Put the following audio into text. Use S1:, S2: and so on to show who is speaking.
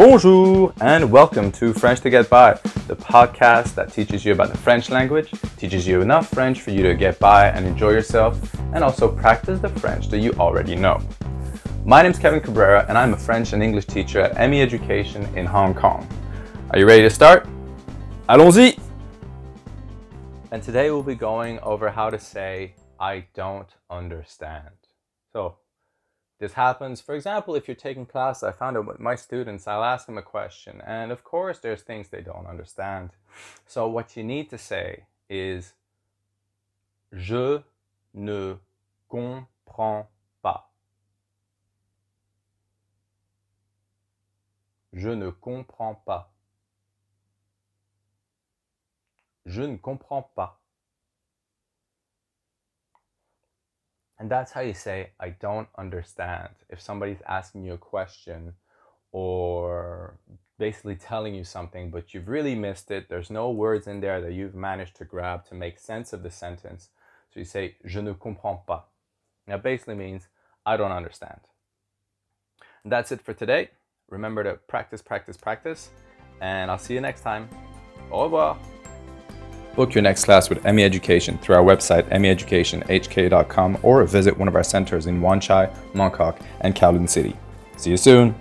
S1: Bonjour and welcome to French to Get By, the podcast that teaches you about the French language, teaches you enough French for you to get by and enjoy yourself, and also practice the French that you already know. My name is Kevin Cabrera and I'm a French and English teacher at ME Education in Hong Kong. Are you ready to start? Allons-y! And today we'll be going over how to say, I don't understand. So, this happens, for example, if you're taking class, I found out with my students, I'll ask them a question, and of course, there's things they don't understand. So, what you need to say is, Je ne comprends pas. Je ne comprends pas. Je ne comprends pas. And that's how you say, I don't understand. If somebody's asking you a question or basically telling you something, but you've really missed it, there's no words in there that you've managed to grab to make sense of the sentence. So you say, Je ne comprends pas. That basically means, I don't understand. And that's it for today. Remember to practice, practice, practice, and I'll see you next time. Au revoir. Book your next class with ME Education through our website, meeducationhk.com, or visit one of our centers in Wan Chai, Mongkok, and Kowloon City. See you soon!